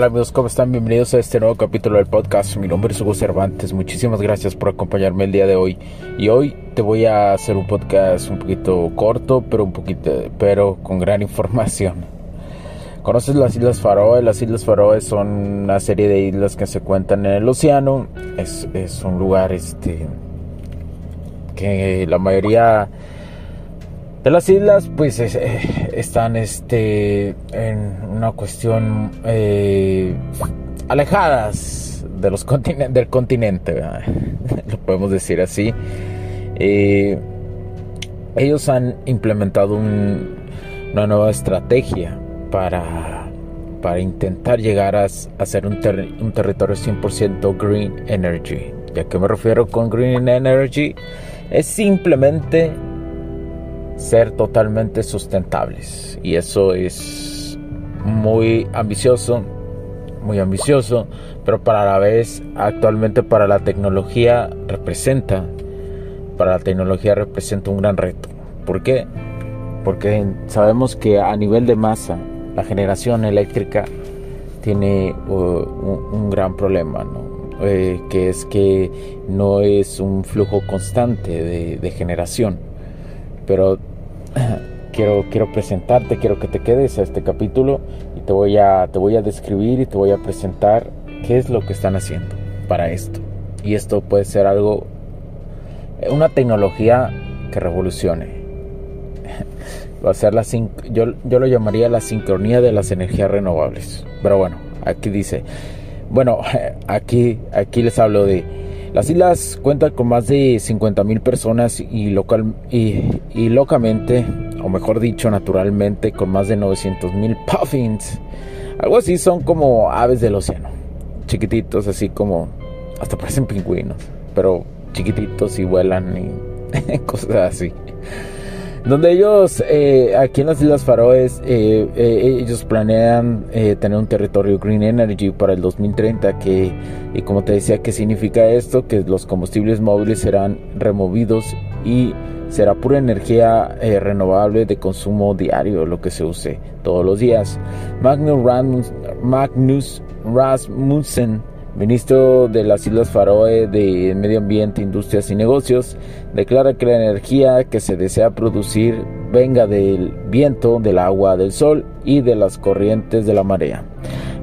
Tal amigos? ¿Cómo están? Bienvenidos a este nuevo capítulo del podcast. Mi nombre es Hugo Cervantes. Muchísimas gracias por acompañarme el día de hoy. Y hoy te voy a hacer un podcast un poquito corto, pero un poquito, pero con gran información. ¿Conoces las Islas Faroe? Las Islas Faroe son una serie de islas que se cuentan en el océano. Es, es un lugar este que la mayoría de las islas pues eh, están este en una cuestión eh, alejadas de los del continente lo podemos decir así. Eh, ellos han implementado una nueva estrategia para para intentar llegar a, a ser un, un territorio 100% green energy. Ya que me refiero con green energy es simplemente ser totalmente sustentables. Y eso es muy ambicioso, muy ambicioso, pero para la vez actualmente para la tecnología representa, para la tecnología representa un gran reto. ¿Por qué? Porque sabemos que a nivel de masa la generación eléctrica tiene uh, un, gran problema, eh, que es que no es un flujo constante de, de generación. Pero quiero, quiero presentarte, quiero que te quedes a este capítulo y te voy, a, te voy a describir y te voy a presentar qué es lo que están haciendo para esto. Y esto puede ser algo, una tecnología que revolucione. Va a ser la, yo, yo lo llamaría la sincronía de las energías renovables. Pero bueno, aquí dice, bueno, aquí, aquí les hablo de las islas cuentan con más de 50.000 personas y, local, y, locamente, o mejor dicho, naturalmente, con más de 900.000 puffins. Algo así son como aves del océano. Chiquititos, así como... Hasta parecen pingüinos, pero chiquititos y vuelan y cosas así donde ellos eh, aquí en las Islas Faroes eh, eh, ellos planean tener un territorio green energy para el 2030 que y como te decía qué significa esto que los combustibles móviles serán removidos y será pura energía renovable de consumo diario lo que se use todos los días. Magnus Rasmussen ministro de las Islas Faroe de Medio Ambiente, Industrias y Negocios, declara que la energía que se desea producir venga del viento, del agua, del sol y de las corrientes de la marea.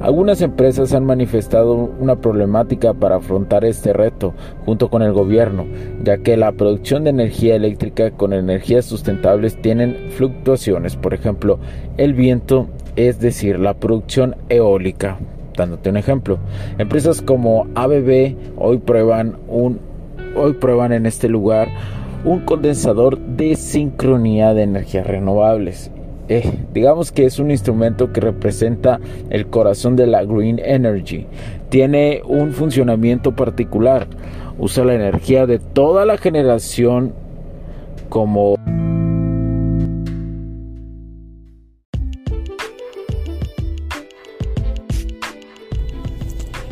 Algunas empresas han manifestado una problemática para afrontar este reto junto con el gobierno, ya que la producción de energía eléctrica con energías sustentables tienen fluctuaciones, por ejemplo, el viento, es decir, la producción eólica Dándote un ejemplo, empresas como ABB hoy prueban un hoy prueban en este lugar un condensador de sincronía de energías renovables. Eh, digamos que es un instrumento que representa el corazón de la Green Energy. Tiene un funcionamiento particular. Usa la energía de toda la generación como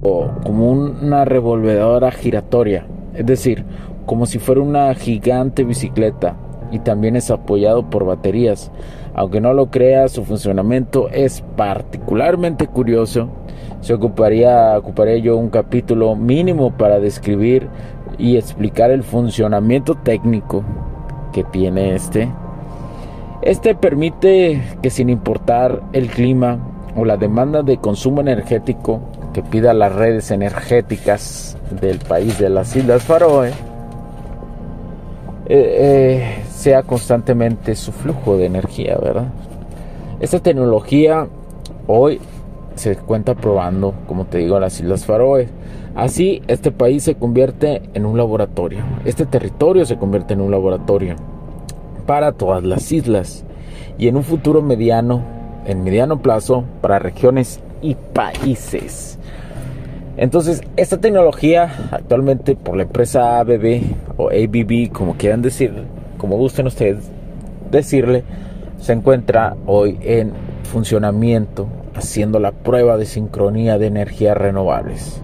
Como una revolvedora giratoria es decir, como si fuera una gigante bicicleta y también es apoyado por baterías. Aunque no lo crea, su funcionamiento es particularmente curioso. Se ocuparía, yo un capítulo mínimo para describir y explicar el funcionamiento técnico que tiene este. Este permite que sin importar el clima o la demanda de consumo energético que pida las redes energéticas del país de las Islas Faroe, eh, eh, sea constantemente su flujo de energía, ¿verdad? Esta tecnología hoy se cuenta probando, como te digo, en las Islas Faroe. Así, este país se convierte en un laboratorio. Este territorio se convierte en un laboratorio para todas las islas y en un futuro mediano, en mediano plazo, para regiones y países. Entonces, esta tecnología actualmente por la empresa ABB o ABB, como quieran decir, como gusten ustedes decirle, se encuentra hoy en funcionamiento haciendo la prueba de sincronía de energías renovables.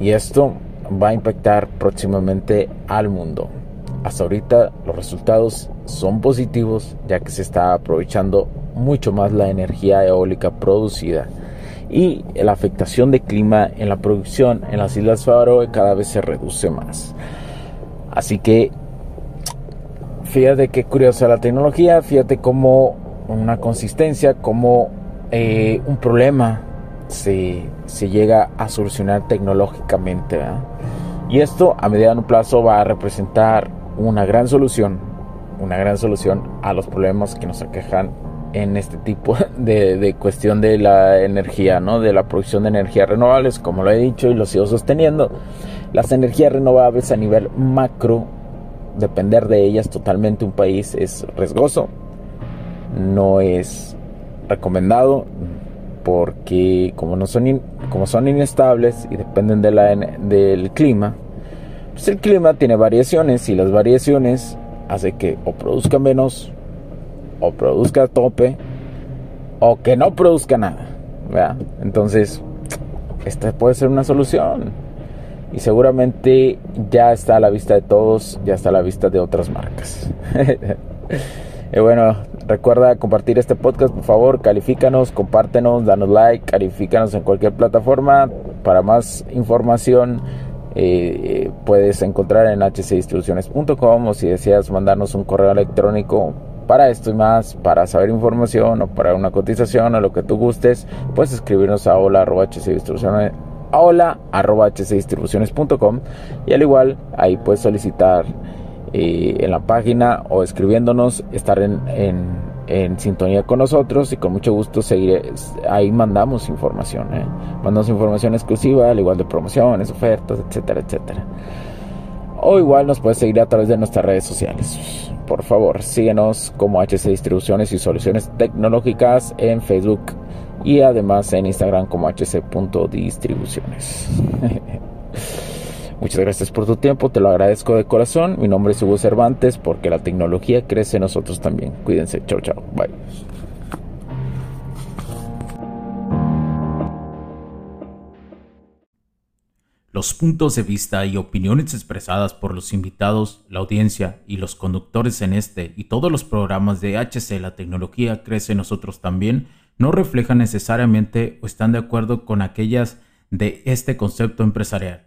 Y esto va a impactar próximamente al mundo. Hasta ahorita los resultados son positivos ya que se está aprovechando mucho más la energía eólica producida y la afectación de clima en la producción en las Islas Faroe cada vez se reduce más. Así que fíjate qué curiosa la tecnología, fíjate cómo una consistencia, cómo eh, un problema se, llega a solucionar tecnológicamente. Y esto a mediano plazo va a representar una gran solución, una gran solución a los problemas que nos aquejan en este tipo de, cuestión de la energía, ¿no? De la producción de energías renovables, como lo he dicho y lo sigo sosteniendo. Las energías renovables a nivel macro, depender de ellas totalmente un país es riesgoso, no es recomendado porque como no son como son inestables y dependen de la, del clima, pues el clima tiene variaciones y las variaciones hace que o produzca menos o produzca tope o que no produzca nada. Entonces, esta puede ser una solución. Y seguramente ya está a la vista de todos, ya está a la vista de otras marcas. y bueno, recuerda compartir este podcast, por favor, califícanos, compártenos, danos like, califícanos en cualquier plataforma. Para más información eh, puedes encontrar en hcdistribuciones.com o si deseas mandarnos un correo electrónico para esto y más, para saber información o para una cotización o lo que tú gustes, puedes escribirnos a hola.hcdistribuciones hcdistribuciones.com y al igual ahí puedes solicitar eh, en la página o escribiéndonos estar en, en, sintonía con nosotros y con mucho gusto seguir ahí mandamos información ¿eh? mandamos información exclusiva al igual de promociones ofertas etcétera etcétera o igual nos puedes seguir a través de nuestras redes sociales por favor, síguenos como HC Distribuciones y Soluciones Tecnológicas en Facebook y además en Instagram como hc.distribuciones. Muchas gracias por tu tiempo, te lo agradezco de corazón. Mi nombre es Hugo Cervantes porque la tecnología crece en nosotros también. Cuídense, chao, chao, bye. Los puntos de vista y opiniones expresadas por los invitados, la audiencia y los conductores en este y todos los programas de HC La tecnología crece nosotros también no reflejan necesariamente o están de acuerdo con aquellas de este concepto empresarial,